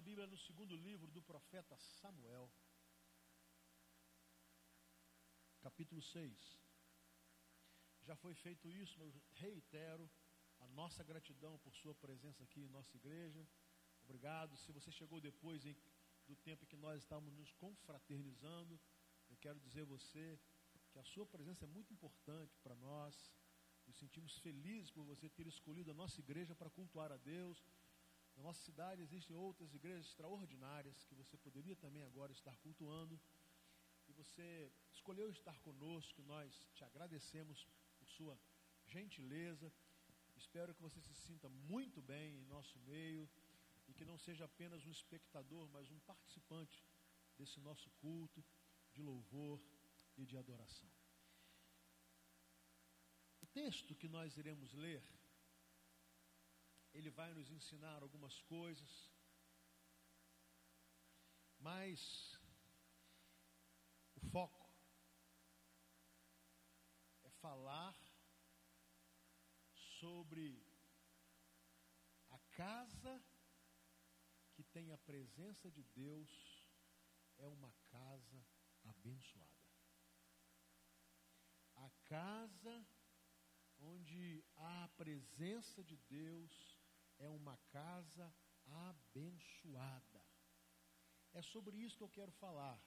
sua Bíblia no segundo livro do profeta Samuel, capítulo 6. Já foi feito isso, mas reitero a nossa gratidão por sua presença aqui em nossa igreja. Obrigado. Se você chegou depois em, do tempo que nós estávamos nos confraternizando, eu quero dizer a você que a sua presença é muito importante para nós. Nos sentimos felizes por você ter escolhido a nossa igreja para cultuar a Deus. Na nossa cidade existem outras igrejas extraordinárias que você poderia também agora estar cultuando. E você escolheu estar conosco, nós te agradecemos por sua gentileza. Espero que você se sinta muito bem em nosso meio e que não seja apenas um espectador, mas um participante desse nosso culto de louvor e de adoração. O texto que nós iremos ler, ele vai nos ensinar algumas coisas, mas o foco é falar sobre a casa que tem a presença de Deus é uma casa abençoada. A casa onde há a presença de Deus é uma casa abençoada. É sobre isso que eu quero falar.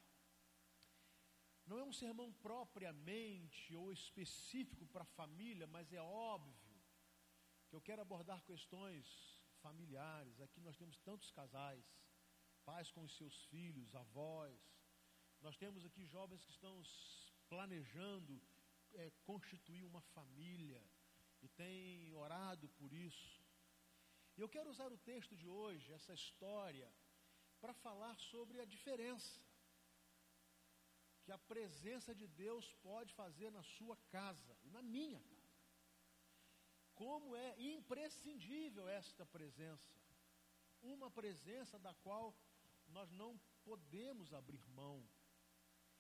Não é um sermão propriamente ou específico para a família, mas é óbvio que eu quero abordar questões familiares. Aqui nós temos tantos casais, pais com os seus filhos, avós. Nós temos aqui jovens que estão planejando é, constituir uma família e tem orado por isso. E eu quero usar o texto de hoje, essa história, para falar sobre a diferença que a presença de Deus pode fazer na sua casa e na minha casa. Como é imprescindível esta presença, uma presença da qual nós não podemos abrir mão,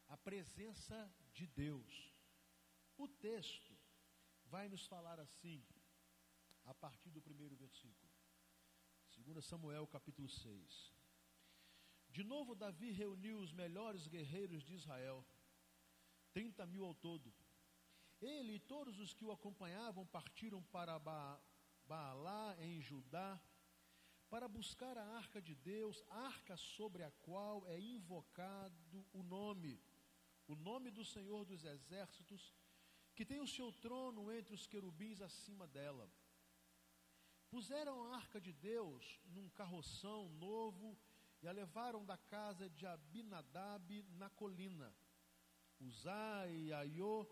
a presença de Deus. O texto vai nos falar assim, a partir do primeiro versículo. 2 Samuel capítulo 6. De novo, Davi reuniu os melhores guerreiros de Israel, 30 mil ao todo. Ele e todos os que o acompanhavam partiram para ba Baalá, em Judá, para buscar a arca de Deus, arca sobre a qual é invocado o nome, o nome do Senhor dos Exércitos, que tem o seu trono entre os querubins acima dela. Puseram a arca de Deus num carroção novo e a levaram da casa de Abinadab na colina. Uzai e Aiô,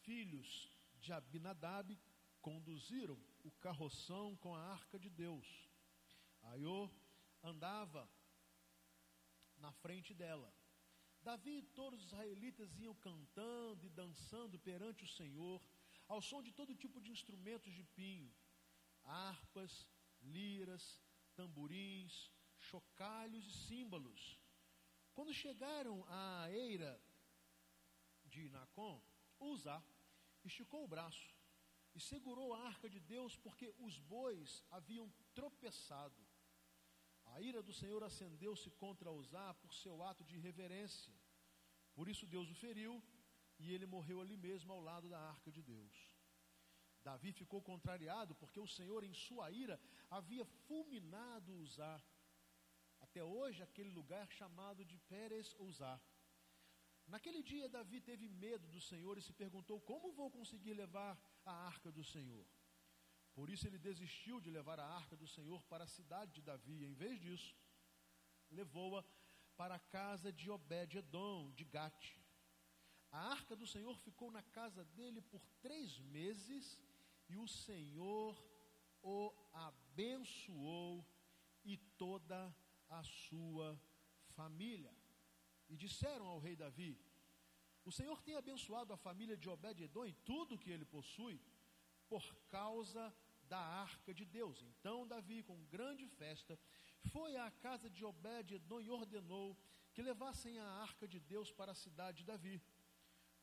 filhos de Abinadab, conduziram o carroção com a arca de Deus. Aiô andava na frente dela. Davi e todos os israelitas iam cantando e dançando perante o Senhor, ao som de todo tipo de instrumentos de pinho, harpas, liras, tamborins, chocalhos e símbolos. Quando chegaram à eira de Nacon, Uzá esticou o braço e segurou a arca de Deus porque os bois haviam tropeçado. A ira do Senhor acendeu-se contra Uzá por seu ato de irreverência. Por isso Deus o feriu e ele morreu ali mesmo ao lado da arca de Deus. Davi ficou contrariado porque o Senhor, em sua ira, havia fulminado Uzá. Até hoje, aquele lugar chamado de Pérez Uzá. Naquele dia, Davi teve medo do Senhor e se perguntou: Como vou conseguir levar a arca do Senhor? Por isso ele desistiu de levar a arca do Senhor para a cidade de Davi. Em vez disso, levou-a para a casa de Obed-Edom, de Gate. A arca do Senhor ficou na casa dele por três meses e o Senhor o abençoou e toda a sua família. E disseram ao rei Davi: O Senhor tem abençoado a família de Obed-Edom e tudo que ele possui por causa da arca de Deus. Então Davi, com grande festa, foi à casa de Obed-Edom e ordenou que levassem a arca de Deus para a cidade de Davi.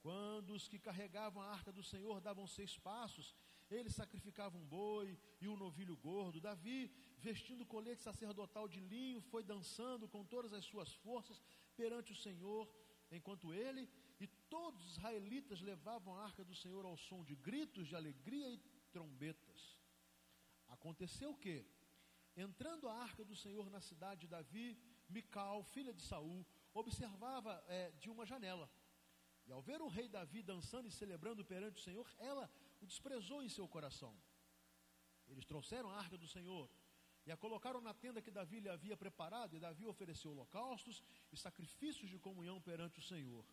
Quando os que carregavam a arca do Senhor davam seis passos, ele sacrificava um boi e um novilho gordo. Davi, vestindo colete sacerdotal de linho, foi dançando com todas as suas forças perante o Senhor, enquanto ele e todos os israelitas levavam a arca do Senhor ao som de gritos de alegria e trombetas. Aconteceu o que, entrando a arca do Senhor na cidade de Davi, Mical, filha de Saul, observava é, de uma janela. E ao ver o rei Davi dançando e celebrando perante o Senhor, ela o desprezou em seu coração. Eles trouxeram a arca do Senhor e a colocaram na tenda que Davi lhe havia preparado, e Davi ofereceu holocaustos e sacrifícios de comunhão perante o Senhor.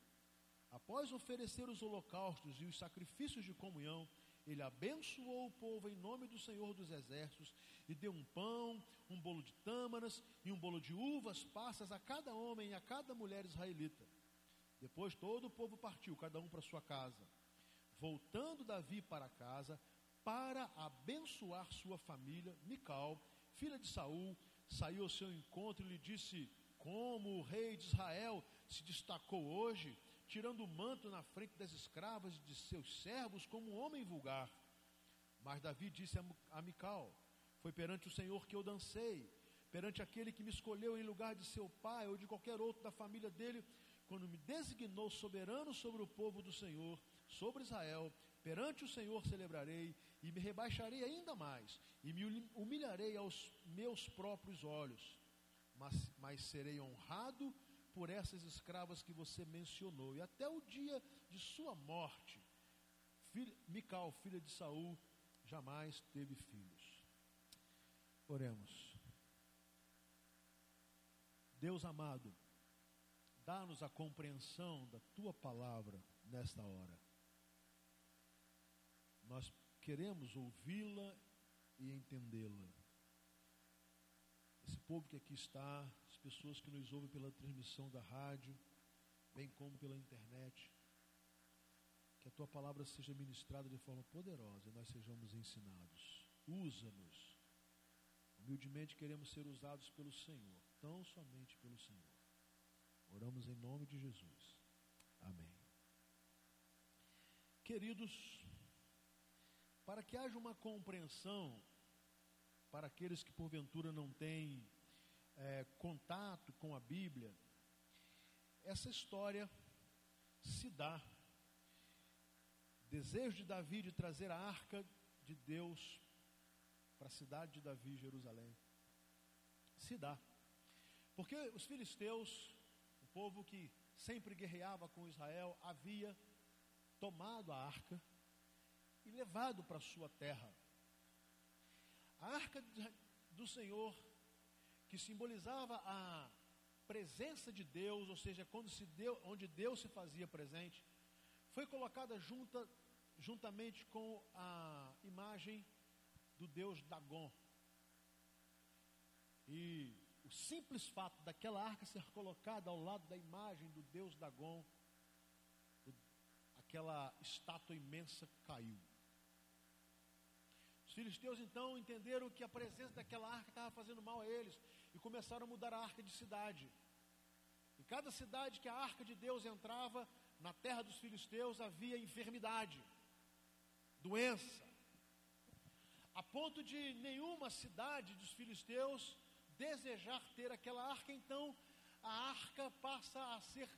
Após oferecer os holocaustos e os sacrifícios de comunhão, ele abençoou o povo em nome do Senhor dos Exércitos e deu um pão, um bolo de tâmaras e um bolo de uvas passas a cada homem e a cada mulher israelita. Depois todo o povo partiu, cada um para sua casa. Voltando Davi para casa, para abençoar sua família, Mical, filha de Saul, saiu ao seu encontro e lhe disse: Como o rei de Israel se destacou hoje, tirando o manto na frente das escravas e de seus servos, como um homem vulgar. Mas Davi disse a Mical: Foi perante o Senhor que eu dancei, perante aquele que me escolheu em lugar de seu pai ou de qualquer outro da família dele, quando me designou soberano sobre o povo do Senhor, sobre Israel, perante o Senhor celebrarei e me rebaixarei ainda mais e me humilharei aos meus próprios olhos, mas, mas serei honrado por essas escravas que você mencionou e até o dia de sua morte, filho, Mical, filha de Saul, jamais teve filhos. Oremos. Deus amado, Dá-nos a compreensão da tua palavra nesta hora. Nós queremos ouvi-la e entendê-la. Esse povo que aqui está, as pessoas que nos ouvem pela transmissão da rádio, bem como pela internet, que a tua palavra seja ministrada de forma poderosa e nós sejamos ensinados. Usa-nos. Humildemente queremos ser usados pelo Senhor, tão somente pelo Senhor. Oramos em nome de Jesus. Amém. Queridos, para que haja uma compreensão para aqueles que porventura não têm é, contato com a Bíblia, essa história se dá. Desejo de Davi de trazer a arca de Deus para a cidade de Davi, Jerusalém. Se dá. Porque os filisteus povo que sempre guerreava com Israel havia tomado a arca e levado para sua terra. A arca do Senhor, que simbolizava a presença de Deus, ou seja, quando se deu, onde Deus se fazia presente, foi colocada junta, juntamente com a imagem do Deus Dagon. E o simples fato daquela arca ser colocada ao lado da imagem do Deus Dagon, aquela estátua imensa caiu. Filisteus então entenderam que a presença daquela arca estava fazendo mal a eles e começaram a mudar a arca de cidade. Em cada cidade que a arca de Deus entrava, na terra dos filisteus havia enfermidade, doença, a ponto de nenhuma cidade dos filisteus desejar ter aquela arca, então a arca passa a ser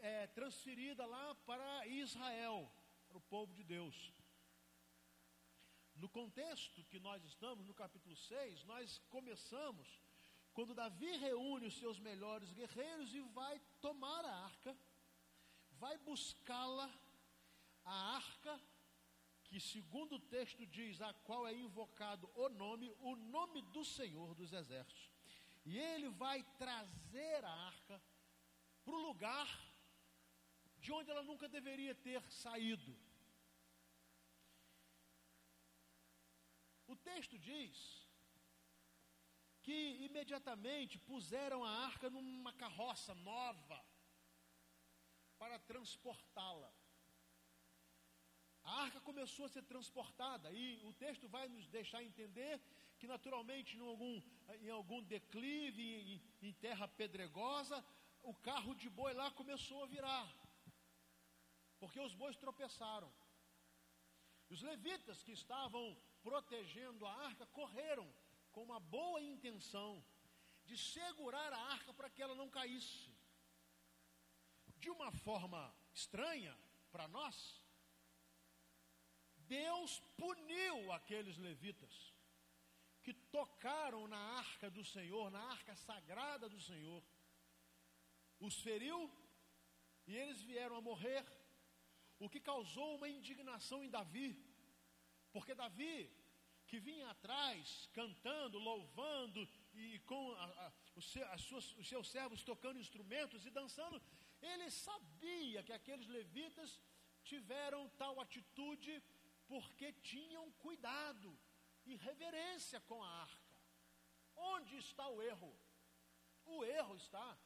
é, transferida lá para Israel, para o povo de Deus. No contexto que nós estamos, no capítulo 6, nós começamos quando Davi reúne os seus melhores guerreiros e vai tomar a arca, vai buscá-la, a arca que, segundo o texto diz, a qual é invocado o nome, o nome do Senhor dos Exércitos. E ele vai trazer a arca para o lugar de onde ela nunca deveria ter saído. Texto diz que imediatamente puseram a arca numa carroça nova para transportá-la. A arca começou a ser transportada e o texto vai nos deixar entender que naturalmente em algum, em algum declive, em, em terra pedregosa, o carro de boi lá começou a virar. Porque os bois tropeçaram. Os levitas que estavam protegendo a arca correram com uma boa intenção de segurar a arca para que ela não caísse. De uma forma estranha para nós, Deus puniu aqueles levitas que tocaram na arca do Senhor, na arca sagrada do Senhor, os feriu e eles vieram a morrer, o que causou uma indignação em Davi, porque Davi, que vinha atrás cantando, louvando e com a, a, suas, os seus servos tocando instrumentos e dançando, ele sabia que aqueles levitas tiveram tal atitude porque tinham cuidado e reverência com a arca. Onde está o erro? O erro está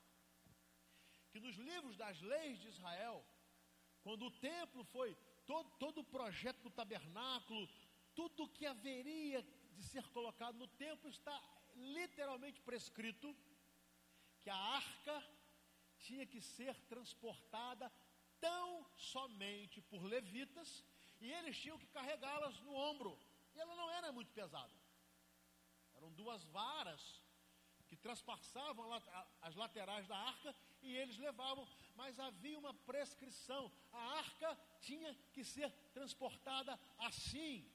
que nos livros das leis de Israel, quando o templo foi, todo, todo o projeto do tabernáculo, tudo que haveria de ser colocado no templo está literalmente prescrito que a arca tinha que ser transportada tão somente por levitas e eles tinham que carregá-las no ombro. E ela não era muito pesada. Eram duas varas que transpassavam as laterais da arca e eles levavam, mas havia uma prescrição. A arca tinha que ser transportada assim.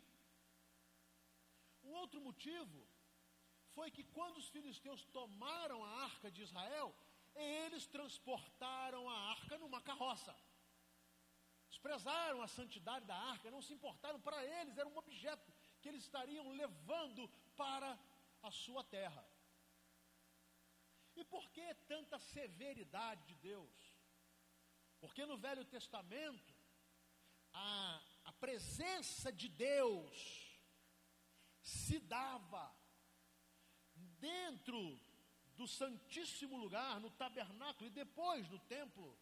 Um outro motivo foi que quando os filisteus tomaram a arca de Israel, eles transportaram a arca numa carroça. Desprezaram a santidade da arca, não se importaram, para eles era um objeto que eles estariam levando para a sua terra. E por que tanta severidade de Deus? Porque no Velho Testamento, a, a presença de Deus se dava dentro do Santíssimo Lugar, no tabernáculo e depois no templo.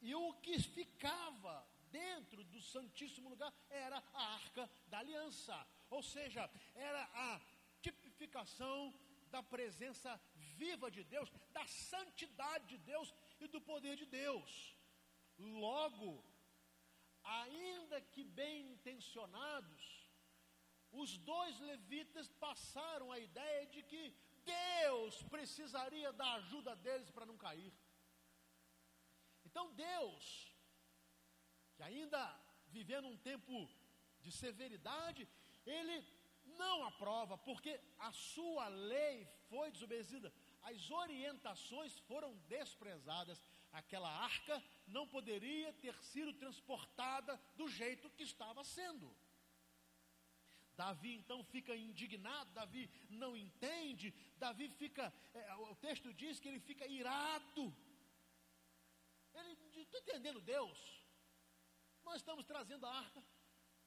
E o que ficava dentro do Santíssimo Lugar era a arca da aliança, ou seja, era a tipificação da presença viva de Deus, da santidade de Deus e do poder de Deus. Logo, ainda que bem intencionados, os dois levitas passaram a ideia de que Deus precisaria da ajuda deles para não cair. Então Deus que ainda vivendo um tempo de severidade, ele não aprova, porque a sua lei foi desobedecida, as orientações foram desprezadas, aquela arca não poderia ter sido transportada do jeito que estava sendo. Davi então fica indignado, Davi não entende, Davi fica, é, o texto diz que ele fica irado. Ele, estou entendendo Deus, nós estamos trazendo a arca,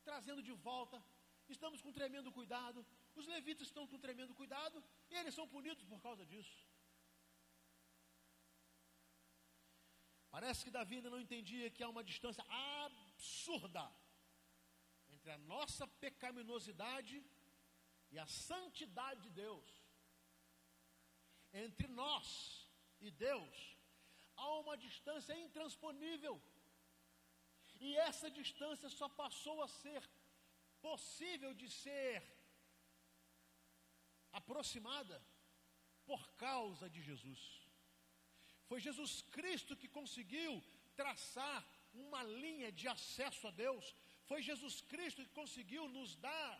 trazendo de volta, estamos com tremendo cuidado. Os levitas estão com tremendo cuidado e eles são punidos por causa disso. Parece que Davi ainda não entendia que há uma distância absurda entre a nossa pecaminosidade e a santidade de Deus. Entre nós e Deus há uma distância intransponível. E essa distância só passou a ser possível de ser aproximada por causa de Jesus. Foi Jesus Cristo que conseguiu traçar uma linha de acesso a Deus. Foi Jesus Cristo que conseguiu nos dar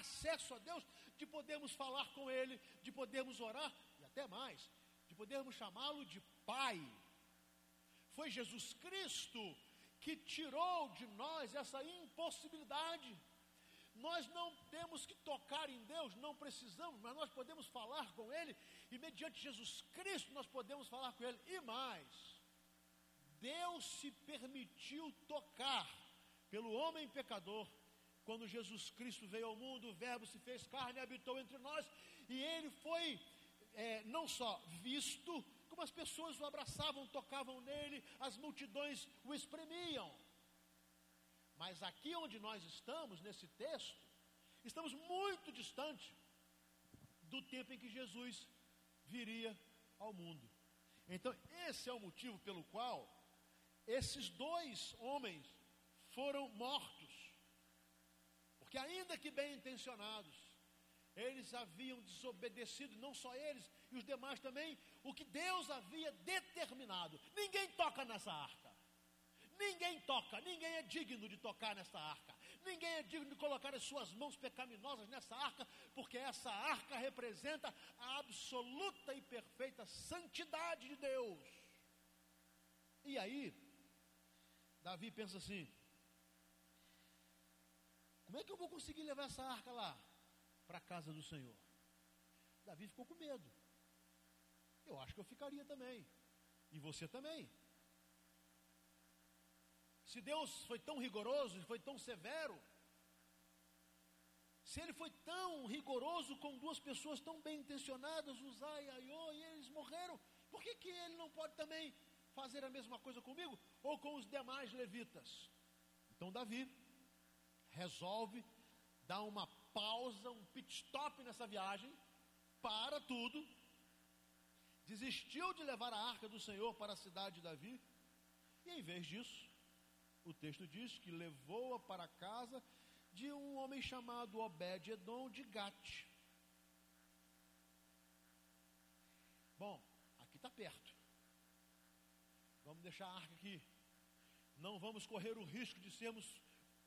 acesso a Deus, de podermos falar com Ele, de podermos orar, e até mais, de podermos chamá-lo de Pai. Foi Jesus Cristo que tirou de nós essa impossibilidade. Nós não temos que tocar em Deus, não precisamos, mas nós podemos falar com Ele, e mediante Jesus Cristo nós podemos falar com Ele. E mais, Deus se permitiu tocar pelo homem pecador, quando Jesus Cristo veio ao mundo, o Verbo se fez carne e habitou entre nós, e Ele foi é, não só visto, como as pessoas o abraçavam, tocavam nele, as multidões o espremiam. Mas aqui onde nós estamos, nesse texto, estamos muito distante do tempo em que Jesus viria ao mundo. Então, esse é o motivo pelo qual esses dois homens foram mortos que ainda que bem intencionados, eles haviam desobedecido, não só eles, e os demais também, o que Deus havia determinado. Ninguém toca nessa arca. Ninguém toca, ninguém é digno de tocar nessa arca. Ninguém é digno de colocar as suas mãos pecaminosas nessa arca, porque essa arca representa a absoluta e perfeita santidade de Deus. E aí, Davi pensa assim: como é que eu vou conseguir levar essa arca lá? Para a casa do Senhor. Davi ficou com medo. Eu acho que eu ficaria também. E você também. Se Deus foi tão rigoroso, foi tão severo, se ele foi tão rigoroso com duas pessoas tão bem intencionadas, Uzai e Aiô, e eles morreram, por que, que ele não pode também fazer a mesma coisa comigo? Ou com os demais levitas? Então Davi resolve dar uma pausa, um pit stop nessa viagem, para tudo, desistiu de levar a arca do Senhor para a cidade de Davi, e em vez disso, o texto diz que levou-a para a casa de um homem chamado Obed-Edom de Gate. Bom, aqui está perto. Vamos deixar a arca aqui. Não vamos correr o risco de sermos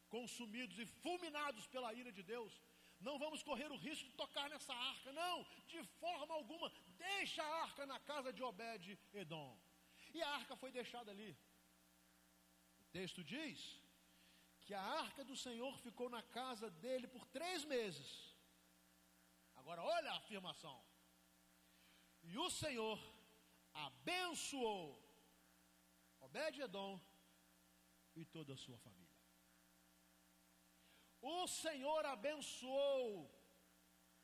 consumidos e fulminados pela ira de Deus. Não vamos correr o risco de tocar nessa arca, não, de forma alguma. Deixa a arca na casa de Obed-Edom. E a arca foi deixada ali. Texto diz que a arca do Senhor ficou na casa dele por três meses. Agora, olha a afirmação. E o Senhor abençoou Obed-Edom e toda a sua família. O Senhor abençoou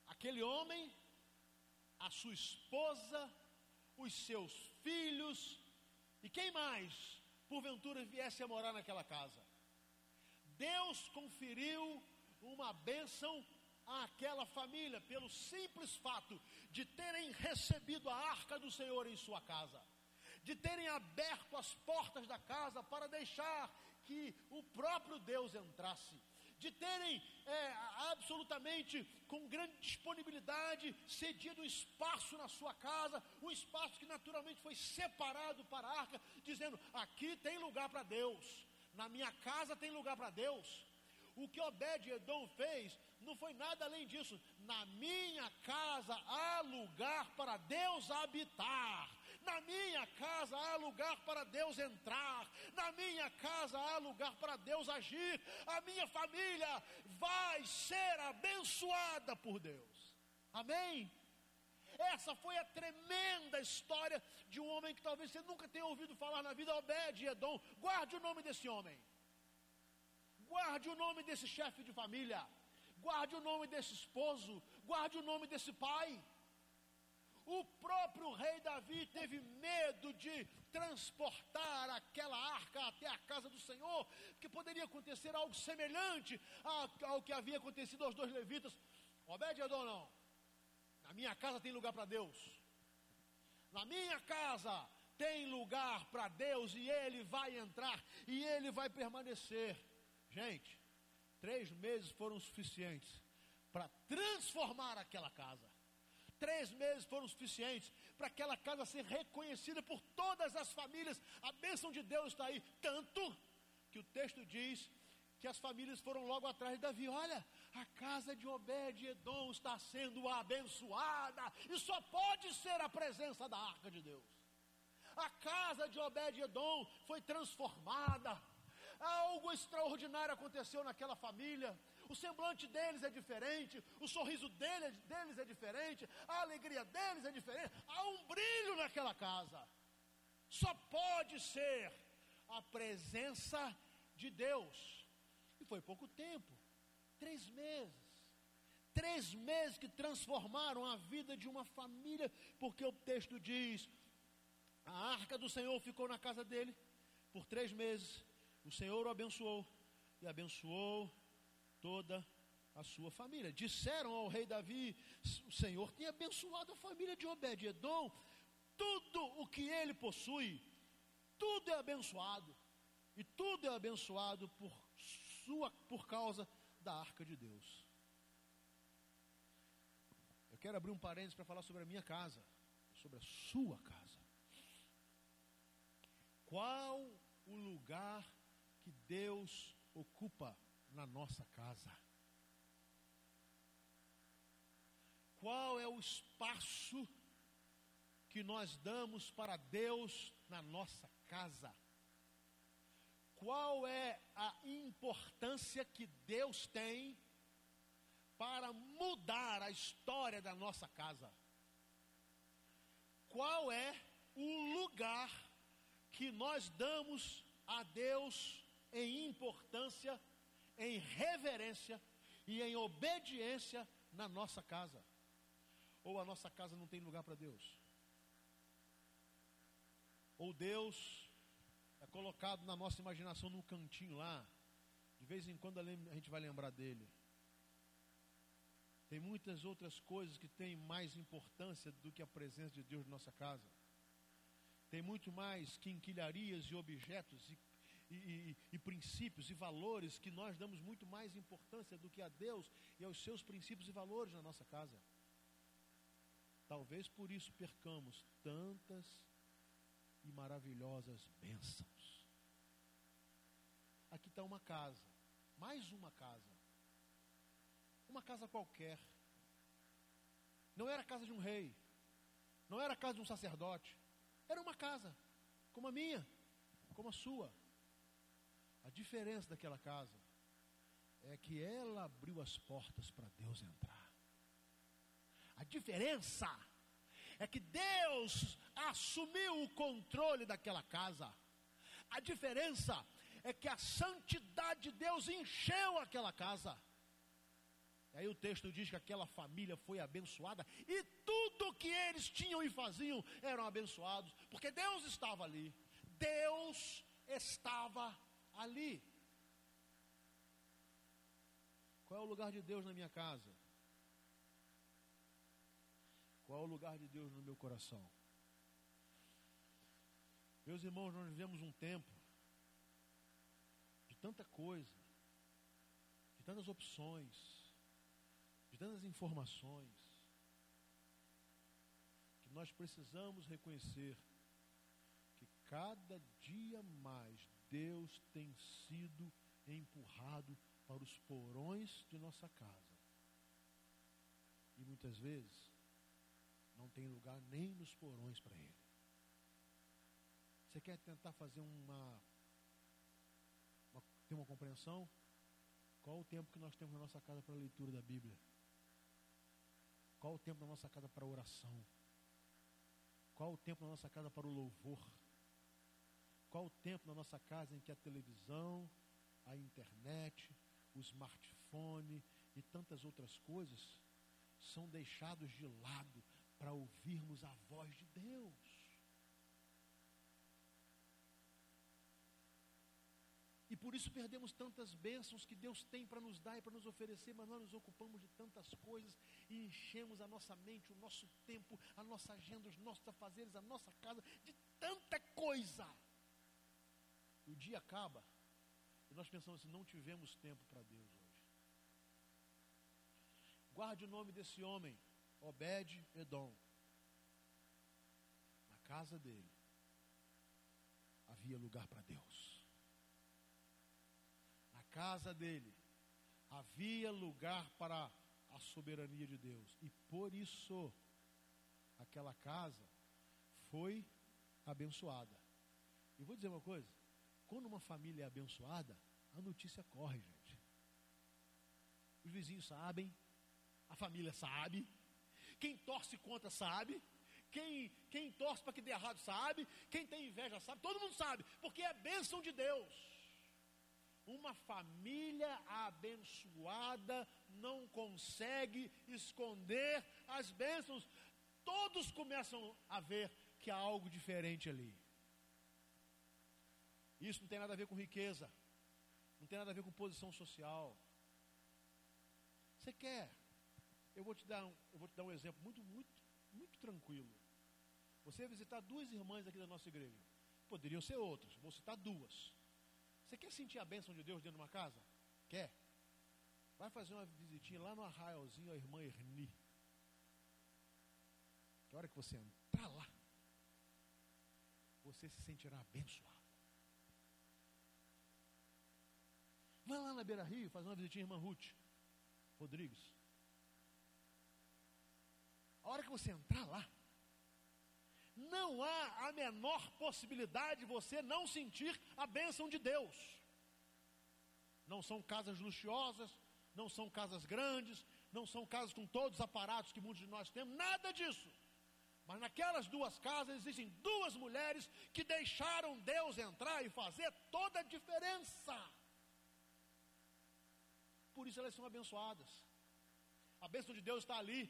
aquele homem, a sua esposa, os seus filhos, e quem mais, porventura, viesse a morar naquela casa. Deus conferiu uma bênção àquela família, pelo simples fato de terem recebido a arca do Senhor em sua casa, de terem aberto as portas da casa para deixar que o próprio Deus entrasse de terem é, absolutamente com grande disponibilidade cedido espaço na sua casa, um espaço que naturalmente foi separado para a arca, dizendo: aqui tem lugar para Deus, na minha casa tem lugar para Deus. O que Obed-Edom fez não foi nada além disso. Na minha casa há lugar para Deus habitar. Na minha casa há lugar para Deus entrar. Na minha casa há lugar para Deus agir. A minha família vai ser abençoada por Deus. Amém? Essa foi a tremenda história de um homem que talvez você nunca tenha ouvido falar na vida, Obed Edom. Guarde o nome desse homem. Guarde o nome desse chefe de família. Guarde o nome desse esposo. Guarde o nome desse pai. O próprio rei Davi teve medo de transportar aquela arca até a casa do Senhor, que poderia acontecer algo semelhante ao que havia acontecido aos dois levitas. Obed Edom não. Na minha casa tem lugar para Deus. Na minha casa tem lugar para Deus e ele vai entrar e ele vai permanecer. Gente, três meses foram suficientes para transformar aquela casa. Três meses foram suficientes para aquela casa ser reconhecida por todas as famílias. A bênção de Deus está aí. Tanto que o texto diz que as famílias foram logo atrás de Davi. Olha, a casa de Obed-Edom está sendo abençoada. E só pode ser a presença da arca de Deus. A casa de Obed-Edom foi transformada. Algo extraordinário aconteceu naquela família o semblante deles é diferente, o sorriso deles, é diferente, a alegria deles é diferente, há um brilho naquela casa. Só pode ser a presença de Deus. E foi pouco tempo três meses. Três meses que transformaram a vida de uma família, porque o texto diz: a arca do Senhor ficou na casa dele por três meses. O Senhor o abençoou e abençoou toda a sua família. Disseram ao rei Davi: o Senhor tem abençoado a família de Obed-Edom, tudo o que ele possui, tudo é abençoado, e tudo é abençoado por, sua, por causa da arca de Deus. Eu quero abrir um parênteses para falar sobre a minha casa, sobre a sua casa. Qual o lugar que Deus ocupa na nossa casa? Qual é o espaço que nós damos para Deus na nossa casa? Qual é a importância que Deus tem para mudar a história da nossa casa? Qual é o lugar que nós damos a Deus em importância, em reverência e em obediência na nossa casa? Ou a nossa casa não tem lugar para Deus? Ou Deus é colocado na nossa imaginação num cantinho lá, de vez em quando a gente vai lembrar dele. Tem muitas outras coisas que têm mais importância do que a presença de Deus na nossa casa. Tem muito mais quinquilharias e objetos e, e, e, e, princípios e valores que nós damos muito mais importância do que a Deus e aos seus princípios e valores na nossa casa. Talvez por isso percamos tantas e maravilhosas bênçãos. Aqui está uma casa, mais uma casa. Uma casa qualquer. Não era a casa de um rei, não era a casa de um sacerdote, era uma casa, como a minha, como a sua. A diferença daquela casa é que ela abriu as portas para Deus entrar. A diferença é que Deus assumiu o controle daquela casa. A diferença é que a santidade de Deus encheu aquela casa. E aí o texto diz que aquela família foi abençoada e tudo que eles tinham e faziam eram abençoados, porque Deus estava ali. Deus estava ali. Qual é o lugar de Deus na minha casa? Qual é o lugar de Deus no meu coração? Meus irmãos, nós vivemos um tempo de tanta coisa, de tantas opções, de tantas informações, que nós precisamos reconhecer que cada dia mais Deus tem sido empurrado para os porões de nossa casa. E muitas vezes não tem lugar nem nos porões para ele. Você quer tentar fazer uma, uma ter uma compreensão? Qual o tempo que nós temos na nossa casa para a leitura da Bíblia? Qual o tempo na nossa casa para a oração? Qual o tempo na nossa casa para o louvor? Qual o tempo na nossa casa em que a televisão, a internet, o smartphone e tantas outras coisas são deixados de lado para ouvirmos a voz de Deus. E por isso perdemos tantas bênçãos que Deus tem para nos dar e para nos oferecer, mas nós nos ocupamos de tantas coisas e enchemos a nossa mente, o nosso tempo, a nossa agenda, os nossos afazeres, a nossa casa, de tanta coisa. O dia acaba e nós pensamos assim: não tivemos tempo para Deus hoje. Guarde o nome desse homem. Obed Edom. Na casa dele havia lugar para Deus. Na casa dele havia lugar para a soberania de Deus. E por isso aquela casa foi abençoada. E vou dizer uma coisa: quando uma família é abençoada, a notícia corre, gente. Os vizinhos sabem, a família sabe, quem torce contra sabe. Quem, quem torce para que dê errado sabe. Quem tem inveja sabe. Todo mundo sabe. Porque é bênção de Deus. Uma família abençoada não consegue esconder as bênçãos. Todos começam a ver que há algo diferente ali. Isso não tem nada a ver com riqueza. Não tem nada a ver com posição social. Você quer eu vou te dar um, eu vou te dar um exemplo muito, muito, muito tranquilo. Você visitar duas irmãs aqui da nossa igreja. Poderiam ser outras, vou citar duas. Você quer sentir a bênção de Deus dentro de uma casa? Quer? Vai fazer uma visitinha lá no arraialzinho, a irmã Erni. Que hora que você entrar lá, você se sentirá abençoado. Vai lá na Beira Rio fazer uma visitinha à irmã Ruth Rodrigues. A hora que você entrar lá, não há a menor possibilidade de você não sentir a bênção de Deus. Não são casas luxuosas, não são casas grandes, não são casas com todos os aparatos que muitos de nós temos, nada disso. Mas naquelas duas casas existem duas mulheres que deixaram Deus entrar e fazer toda a diferença. Por isso elas são abençoadas. A bênção de Deus está ali.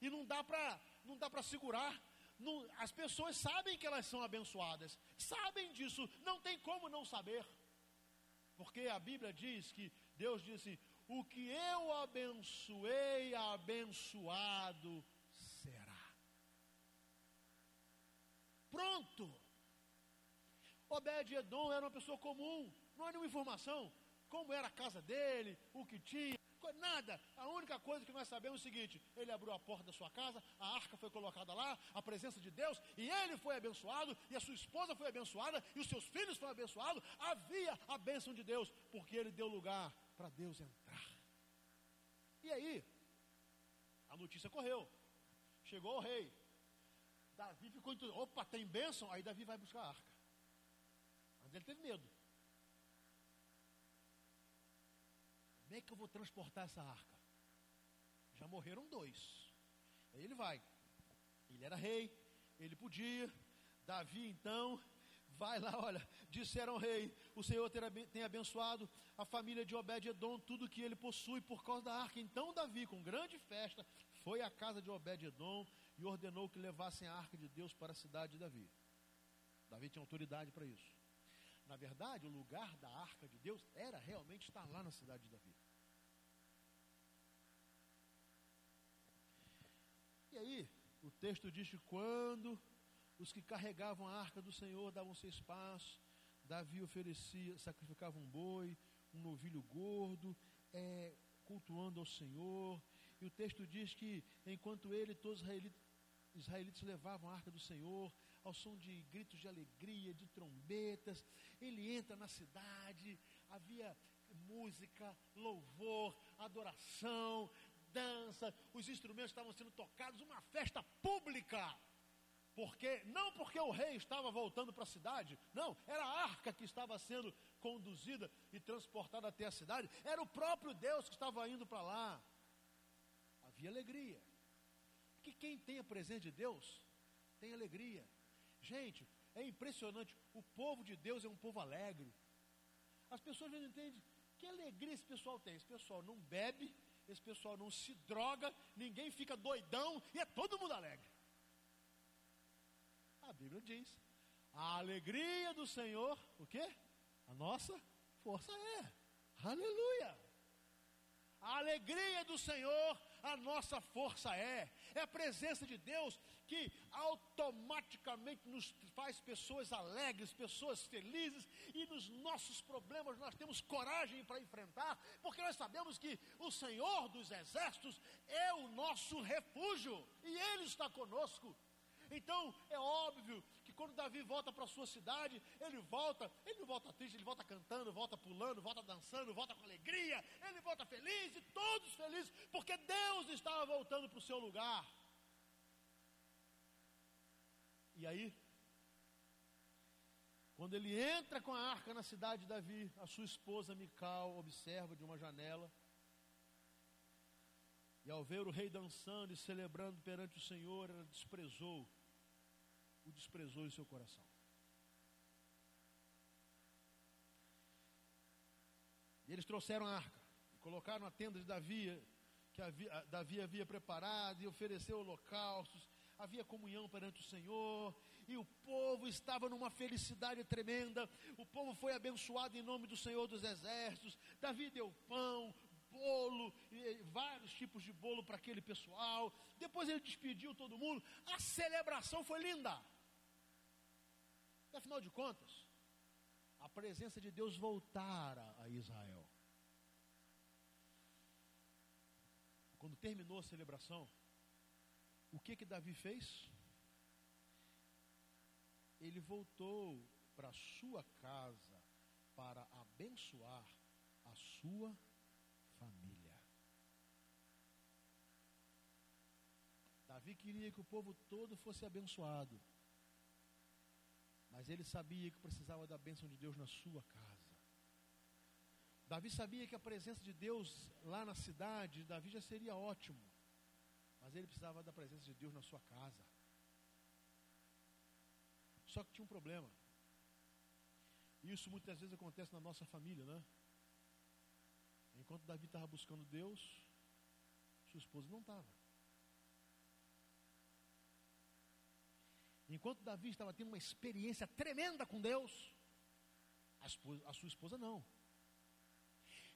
E não dá para não dá para segurar. Não, as pessoas sabem que elas são abençoadas. Sabem disso. Não tem como não saber. Porque a Bíblia diz que Deus disse: o que eu abençoei, abençoado será. Pronto. Obed-Edom era uma pessoa comum, não há nenhuma informação. Como era a casa dele, o que tinha, nada. A única coisa que nós sabemos é o seguinte: ele abriu a porta da sua casa, a arca foi colocada lá, a presença de Deus, e ele foi abençoado, e a sua esposa foi abençoada, e os seus filhos foram abençoados. Havia a bênção de Deus, porque ele deu lugar para Deus entrar. E aí, a notícia correu. Chegou o rei. Davi ficou tudo. Opa, tem bênção? Aí Davi vai buscar a arca. Mas ele teve medo. É que eu vou transportar essa arca? Já morreram dois. Aí ele vai. Ele era rei, ele podia. Davi, então, vai lá, olha, disseram rei, o Senhor tem abençoado a família de Obed-Edom, tudo que ele possui por causa da arca. Então Davi, com grande festa, foi à casa de Obed-Edom e ordenou que levassem a arca de Deus para a cidade de Davi. Davi tinha autoridade para isso. Na verdade, o lugar da arca de Deus era realmente estar lá na cidade de Davi. E aí, o texto diz que quando os que carregavam a arca do Senhor davam-se espaço, Davi oferecia, sacrificava um boi, um novilho gordo, é, cultuando ao Senhor. E o texto diz que enquanto ele, todos os israelitas, israelitas levavam a arca do Senhor, ao som de gritos de alegria, de trombetas, ele entra na cidade, havia música, louvor, adoração, dança, os instrumentos estavam sendo tocados, uma festa pública. Porque não porque o rei estava voltando para a cidade, não, era a arca que estava sendo conduzida e transportada até a cidade, era o próprio Deus que estava indo para lá. Havia alegria. Porque quem tem a presença de Deus tem alegria. Gente, é impressionante, o povo de Deus é um povo alegre. As pessoas não entendem que alegria esse pessoal tem. Esse pessoal não bebe, esse pessoal não se droga, ninguém fica doidão e é todo mundo alegre. A Bíblia diz: a alegria do Senhor, o que? A nossa força é. Aleluia! A alegria do Senhor, a nossa força é. É a presença de Deus que automaticamente nos faz pessoas alegres, pessoas felizes, e nos nossos problemas nós temos coragem para enfrentar, porque nós sabemos que o Senhor dos Exércitos é o nosso refúgio, e Ele está conosco. Então é óbvio quando Davi volta para a sua cidade, ele volta, ele não volta triste, ele volta cantando, volta pulando, volta dançando, volta com alegria, ele volta feliz e todos felizes, porque Deus estava voltando para o seu lugar. E aí, quando ele entra com a arca na cidade de Davi, a sua esposa Mical observa de uma janela e ao ver o rei dançando e celebrando perante o Senhor, ela desprezou, desprezou em seu coração. E eles trouxeram a arca, colocaram a tenda de Davi, que havia, Davi havia preparado, e ofereceu holocaustos, havia comunhão perante o Senhor, e o povo estava numa felicidade tremenda, o povo foi abençoado em nome do Senhor dos Exércitos, Davi deu pão, bolo, vários tipos de bolo para aquele pessoal. Depois ele despediu todo mundo. A celebração foi linda. E, afinal de contas, a presença de Deus voltara a Israel. quando terminou a celebração, o que que Davi fez? Ele voltou para sua casa para abençoar a sua família. Davi queria que o povo todo fosse abençoado. Mas ele sabia que precisava da bênção de Deus na sua casa. Davi sabia que a presença de Deus lá na cidade, Davi já seria ótimo. Mas ele precisava da presença de Deus na sua casa. Só que tinha um problema. Isso muitas vezes acontece na nossa família, né? Enquanto Davi estava buscando Deus, sua esposa não estava. Enquanto Davi estava tendo uma experiência tremenda com Deus, a, esposa, a sua esposa não.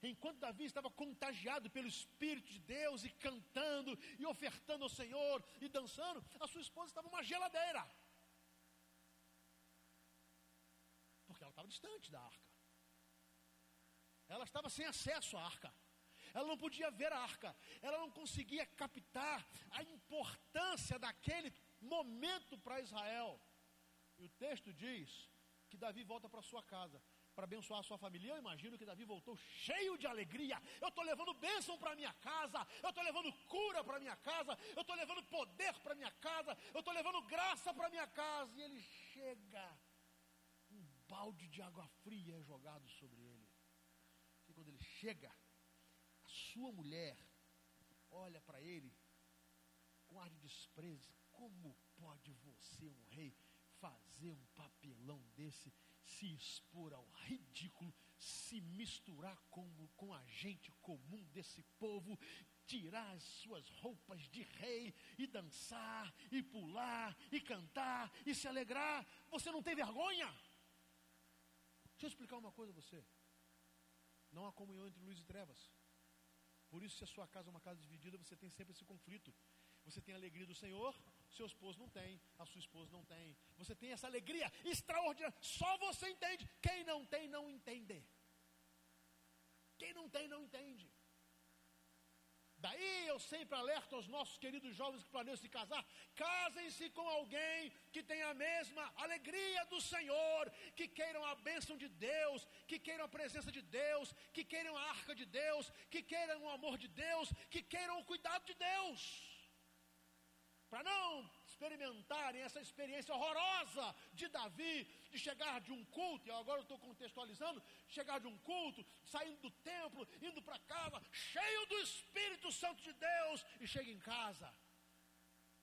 Enquanto Davi estava contagiado pelo Espírito de Deus e cantando e ofertando ao Senhor e dançando, a sua esposa estava uma geladeira. Porque ela estava distante da arca. Ela estava sem acesso à arca. Ela não podia ver a arca. Ela não conseguia captar a importância daquele momento para Israel. E o texto diz que Davi volta para sua casa para abençoar a sua família. Eu imagino que Davi voltou cheio de alegria. Eu estou levando bênção para minha casa, eu estou levando cura para minha casa, eu estou levando poder para minha casa, eu estou levando graça para minha casa. E ele chega, um balde de água fria é jogado sobre ele. E quando ele chega, a sua mulher olha para ele com ar de desprezo como pode você, um rei, fazer um papelão desse, se expor ao ridículo, se misturar com, com a gente comum desse povo, tirar as suas roupas de rei e dançar, e pular, e cantar, e se alegrar? Você não tem vergonha? Deixa eu explicar uma coisa a você. Não há comunhão entre luz e trevas. Por isso, se a sua casa é uma casa dividida, você tem sempre esse conflito. Você tem a alegria do Senhor, seu esposo não tem, a sua esposa não tem. Você tem essa alegria extraordinária, só você entende. Quem não tem, não entende. Quem não tem, não entende. Daí eu sempre alerto aos nossos queridos jovens que planejam se casar: casem-se com alguém que tenha a mesma alegria do Senhor, que queiram a bênção de Deus, que queiram a presença de Deus, que queiram a arca de Deus, que queiram o amor de Deus, que queiram o cuidado de Deus para não experimentarem essa experiência horrorosa de Davi, de chegar de um culto, e agora eu estou contextualizando, chegar de um culto, saindo do templo, indo para casa, cheio do Espírito Santo de Deus, e chega em casa.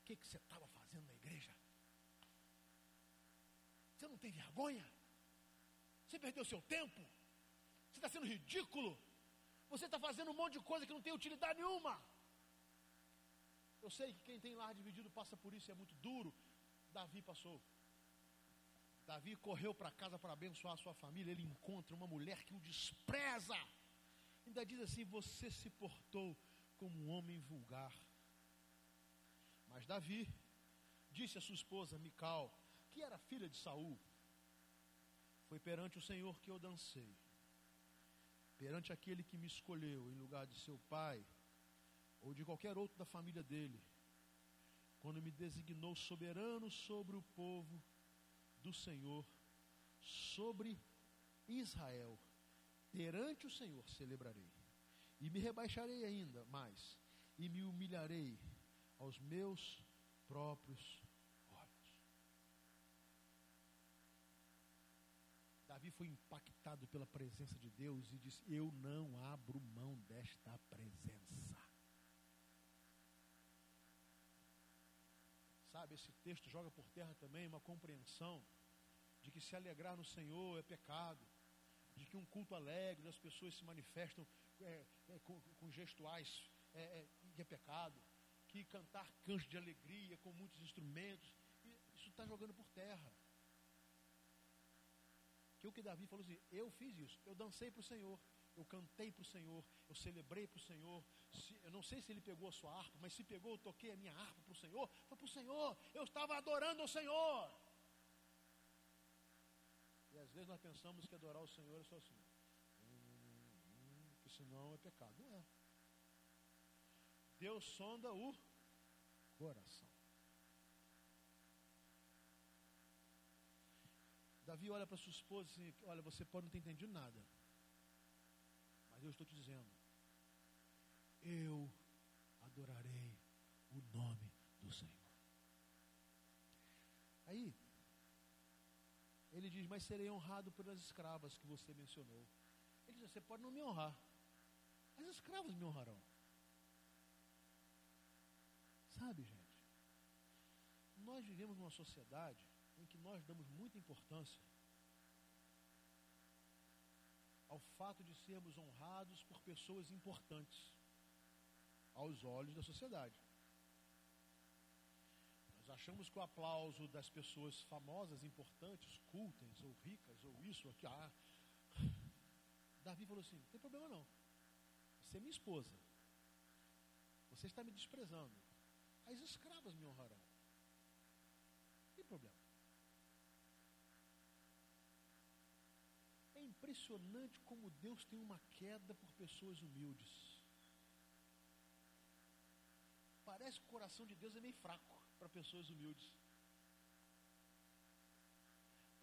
O que, que você estava fazendo na igreja? Você não tem vergonha? Você perdeu seu tempo? Você está sendo ridículo? Você está fazendo um monte de coisa que não tem utilidade nenhuma. Eu sei que quem tem lar dividido passa por isso, é muito duro. Davi passou. Davi correu para casa para abençoar a sua família. Ele encontra uma mulher que o despreza. Ainda diz assim: Você se portou como um homem vulgar. Mas Davi disse à sua esposa Mical, que era filha de Saul: Foi perante o Senhor que eu dancei, perante aquele que me escolheu em lugar de seu pai ou de qualquer outro da família dele, quando me designou soberano sobre o povo do Senhor, sobre Israel, perante o Senhor celebrarei, e me rebaixarei ainda mais, e me humilharei aos meus próprios olhos. Davi foi impactado pela presença de Deus e disse: Eu não abro mão desta presença. Sabe, esse texto joga por terra também uma compreensão de que se alegrar no Senhor é pecado, de que um culto alegre, as pessoas se manifestam é, é, com, com, gestuais é, é, é pecado, que cantar cantos de alegria com muitos instrumentos, isso está jogando por terra. Que o que Davi falou assim: eu fiz isso, eu dancei para o Senhor, eu cantei para o Senhor, eu celebrei para o Senhor. Se, eu não sei se ele pegou a sua harpa, mas se pegou, eu toquei a minha harpa para o Senhor. Foi para o Senhor, eu estava adorando o Senhor. E às vezes nós pensamos que adorar o Senhor é só assim. Que senão é pecado. Não é. Deus sonda o coração. Davi olha para sua esposa e assim, olha, você pode não ter entendido nada. Mas eu estou te dizendo, eu adorarei o nome do Senhor. Aí, ele diz, mas serei honrado pelas escravas que você mencionou. Ele diz, você pode não me honrar. As escravas me honrarão. Sabe, gente? Nós vivemos numa sociedade em que nós damos muita importância ao fato de sermos honrados por pessoas importantes aos olhos da sociedade. Nós achamos que o aplauso das pessoas famosas, importantes, cultas ou ricas, ou isso, aqui, ah. Davi falou assim: não tem problema não. Você é minha esposa. Você está me desprezando. As escravas me honrarão. Não tem problema. É impressionante como Deus tem uma queda por pessoas humildes. Parece que o coração de Deus é meio fraco para pessoas humildes.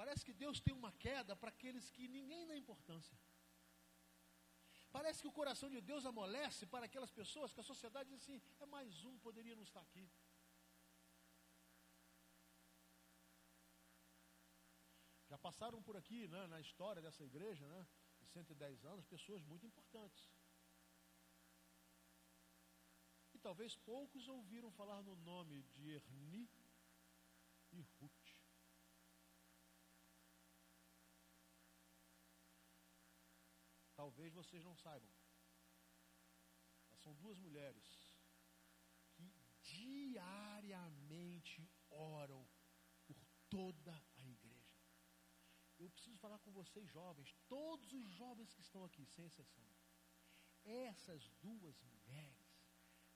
Parece que Deus tem uma queda para aqueles que ninguém dá importância. Parece que o coração de Deus amolece para aquelas pessoas que a sociedade diz assim: é mais um, poderia não estar aqui. Já passaram por aqui, né, na história dessa igreja, né, de 110 anos, pessoas muito importantes. E talvez poucos ouviram falar no nome de Erni e Ruth. Talvez vocês não saibam. Mas são duas mulheres que diariamente oram por toda a igreja. Eu preciso falar com vocês, jovens, todos os jovens que estão aqui, sem exceção. Essas duas mulheres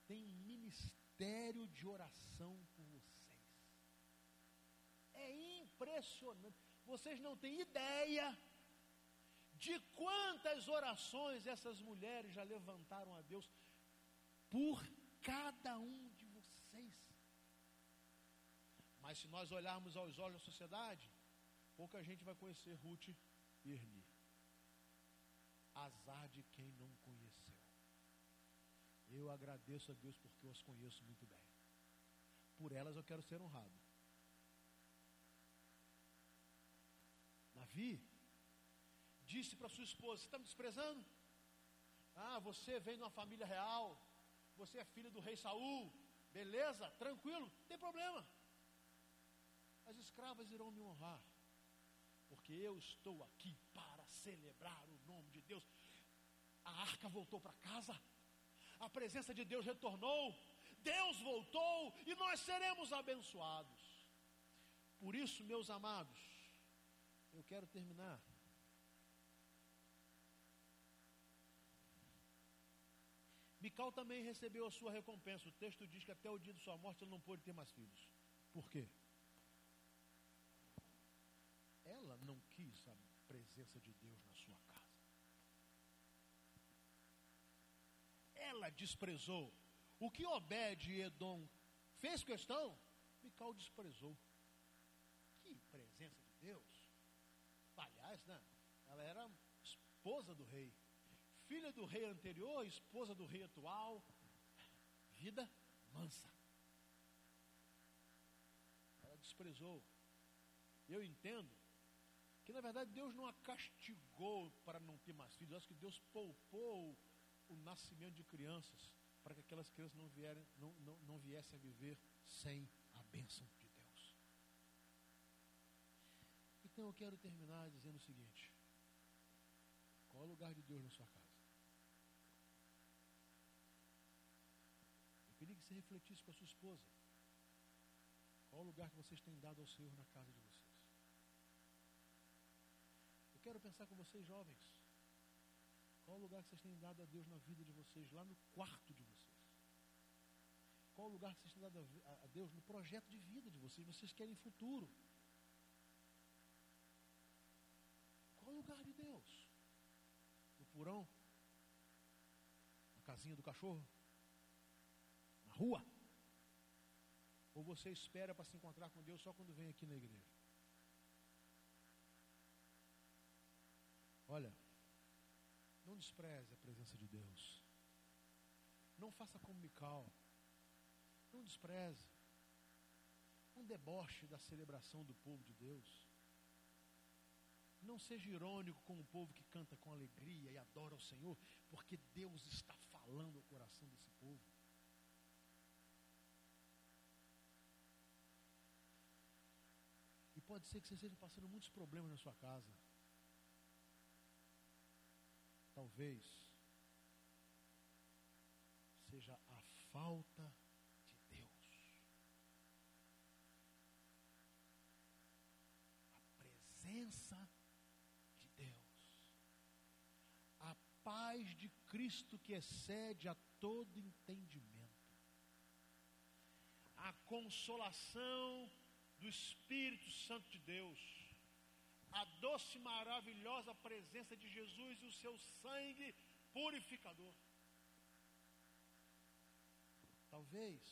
têm um ministério de oração por vocês. É impressionante. Vocês não têm ideia de quantas orações essas mulheres já levantaram a Deus por cada um de vocês. Mas se nós olharmos aos olhos da sociedade, pouca gente vai conhecer Ruth e Erni. Azar de quem não. Eu agradeço a Deus porque eu as conheço muito bem. Por elas eu quero ser honrado. Davi disse para sua esposa: Você está me desprezando? Ah, você vem de uma família real, você é filho do rei Saul, beleza, tranquilo, não tem problema. As escravas irão me honrar, porque eu estou aqui para celebrar o nome de Deus. A arca voltou para casa, a presença de Deus retornou, Deus voltou e nós seremos abençoados. Por isso, meus amados, eu quero terminar Mical também recebeu a sua recompensa. O texto diz que até o dia de sua morte ele não pôde ter mais filhos. Por quê? Ela não quis a presença de Deus na sua casa. Ela desprezou. O que Obed Edom fez questão, Mical desprezou. Que presença de Deus. Aliás, né? Ela era esposa do rei filha do rei anterior, esposa do rei atual, vida mansa. Ela desprezou. Eu entendo que na verdade Deus não a castigou para não ter mais filhos. Acho que Deus poupou o nascimento de crianças para que aquelas crianças não, vierem, não, não, não viessem a viver sem a bênção de Deus. Então eu quero terminar dizendo o seguinte: qual é o lugar de Deus na sua casa? você refletisse com a sua esposa. Qual o lugar que vocês têm dado ao Senhor na casa de vocês? Eu quero pensar com vocês, jovens. Qual o lugar que vocês têm dado a Deus na vida de vocês, lá no quarto de vocês? Qual o lugar que vocês têm dado a Deus no projeto de vida de vocês? Vocês querem futuro. Qual o lugar de Deus? No porão? Na casinha do cachorro? rua? Ou você espera para se encontrar com Deus só quando vem aqui na igreja? Olha, não despreze a presença de Deus. Não faça como Mical. Não despreze. Não deboche da celebração do povo de Deus. Não seja irônico com o povo que canta com alegria e adora o Senhor, porque Deus está falando ao coração desse povo. E pode ser que você esteja passando muitos problemas na sua casa. Talvez seja a falta de Deus. A presença paz de Cristo que excede a todo entendimento. A consolação do Espírito Santo de Deus. A doce maravilhosa presença de Jesus e o seu sangue purificador. Talvez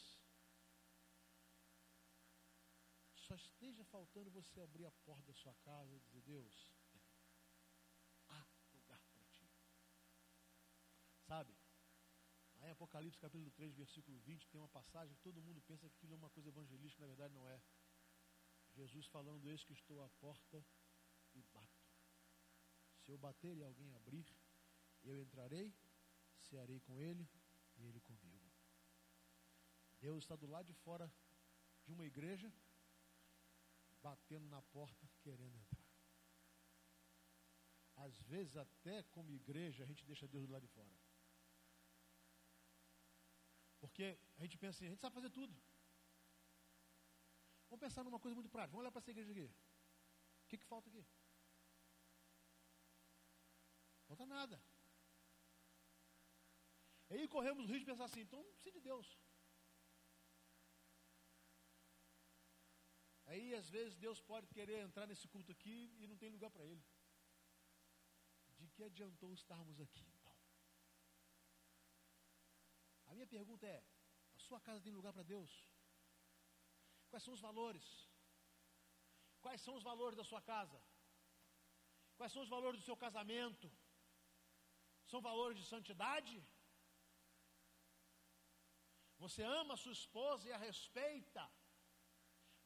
só esteja faltando você abrir a porta da sua casa e dizer: Deus, Sabe? Aí Apocalipse capítulo 3, versículo 20, tem uma passagem que todo mundo pensa que aquilo é uma coisa evangelística, na verdade não é. Jesus falando, eis que estou à porta. Se eu bater e alguém abrir, eu entrarei, cearei com ele e ele comigo. Deus está do lado de fora de uma igreja, batendo na porta, querendo entrar. Às vezes, até como igreja, a gente deixa Deus do lado de fora. Porque a gente pensa assim, a gente sabe fazer tudo. Vamos pensar numa coisa muito prática. Vamos olhar para essa igreja aqui. O que, que falta aqui? Falta nada. E aí corremos o risco de pensar assim, então não precisa de Deus. Aí às vezes Deus pode querer entrar nesse culto aqui e não tem lugar para ele. De que adiantou estarmos aqui? minha pergunta é: a sua casa tem lugar para Deus? Quais são os valores? Quais são os valores da sua casa? Quais são os valores do seu casamento? São valores de santidade? Você ama a sua esposa e a respeita?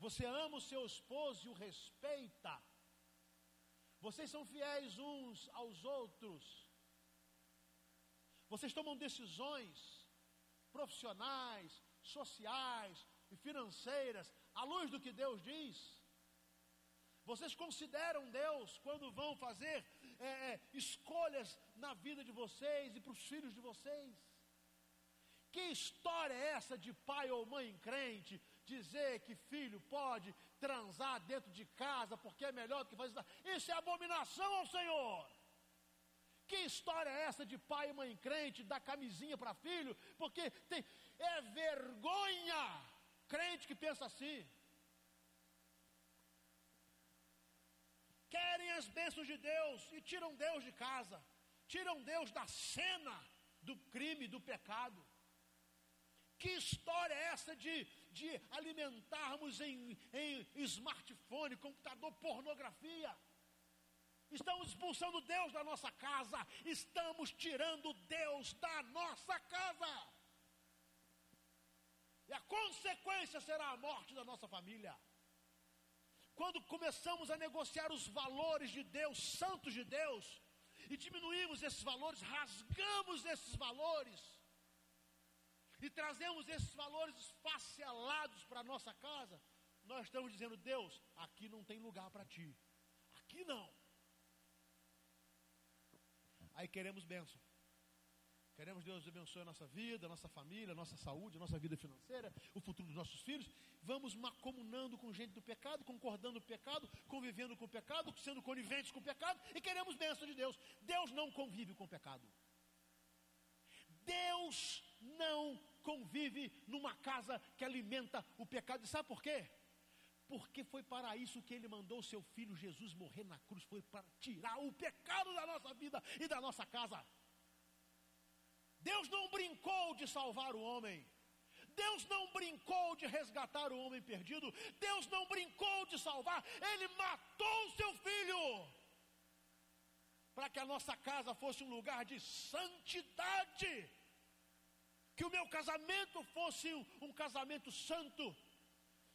Você ama o seu esposo e o respeita? Vocês são fiéis uns aos outros? Vocês tomam decisões profissionais, sociais e financeiras, à luz do que Deus diz? Vocês consideram Deus quando vão fazer é, é, escolhas na vida de vocês e para os filhos de vocês? Que história é essa de pai ou mãe crente dizer que filho pode transar dentro de casa porque é melhor do que fazer isso? Isso é abominação ao Senhor. Que história é essa de pai e mãe crente dar camisinha para filho? Porque tem, é vergonha crente que pensa assim. Querem as bênçãos de Deus e tiram Deus de casa, tiram Deus da cena do crime, do pecado. Que história é essa de, de alimentarmos em, em smartphone, computador, pornografia? Estamos expulsando Deus da nossa casa. Estamos tirando Deus da nossa casa. E a consequência será a morte da nossa família. Quando começamos a negociar os valores de Deus, santos de Deus, e diminuímos esses valores, rasgamos esses valores, e trazemos esses valores esfacialados para a nossa casa, nós estamos dizendo: Deus, aqui não tem lugar para ti. Aqui não. Aí queremos bênção. Queremos Deus abençoe a nossa vida, a nossa família, a nossa saúde, a nossa vida financeira, o futuro dos nossos filhos. Vamos macomunando com gente do pecado, concordando com o pecado, convivendo com o pecado, sendo coniventes com o pecado e queremos bênção de Deus. Deus não convive com o pecado. Deus não convive numa casa que alimenta o pecado. E sabe por quê? porque foi para isso que ele mandou o seu filho Jesus morrer na cruz, foi para tirar o pecado da nossa vida e da nossa casa. Deus não brincou de salvar o homem. Deus não brincou de resgatar o homem perdido, Deus não brincou de salvar, Ele matou o seu filho, para que a nossa casa fosse um lugar de santidade, que o meu casamento fosse um, casamento santo,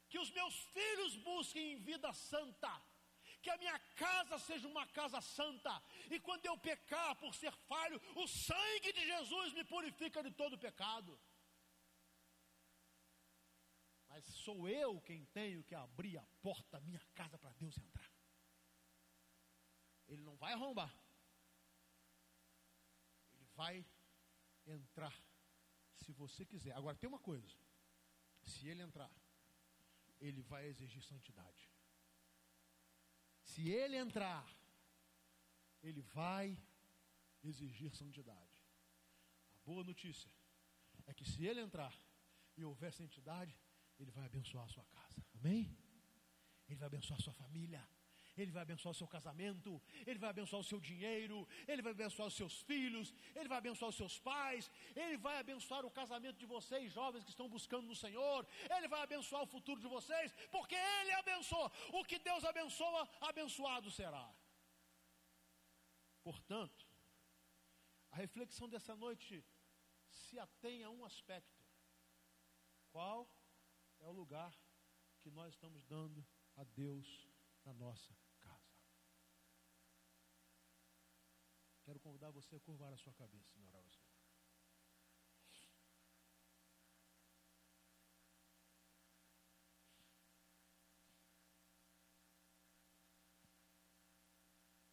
que os meus filhos busquem vida santa que a minha casa seja uma casa santa, e quando eu pecar por ser falho, o sangue de Jesus me purifica de todo pecado. Mas sou eu quem tenho que abrir a porta da minha casa para Deus entrar. Ele não vai arrombar, ele vai entrar, se você quiser. Agora tem uma coisa: se ele entrar, ele vai exigir santidade. Se ele entrar, ele vai exigir santidade. A boa notícia é que se ele entrar e houver santidade, ele vai abençoar a sua casa. Amém? Ele vai abençoar a sua família. Ele vai abençoar o seu casamento, Ele vai abençoar o seu dinheiro, Ele vai abençoar os seus filhos, Ele vai abençoar os seus pais, Ele vai abençoar o casamento de vocês, jovens que estão buscando no Senhor, Ele vai abençoar o futuro de vocês, porque Ele abençoa. O que Deus abençoa, abençoado será. Portanto, a reflexão dessa noite se atém a um aspecto: qual é o lugar que nós estamos dando a Deus na nossa Quero convidar você a curvar a sua cabeça e Senhor.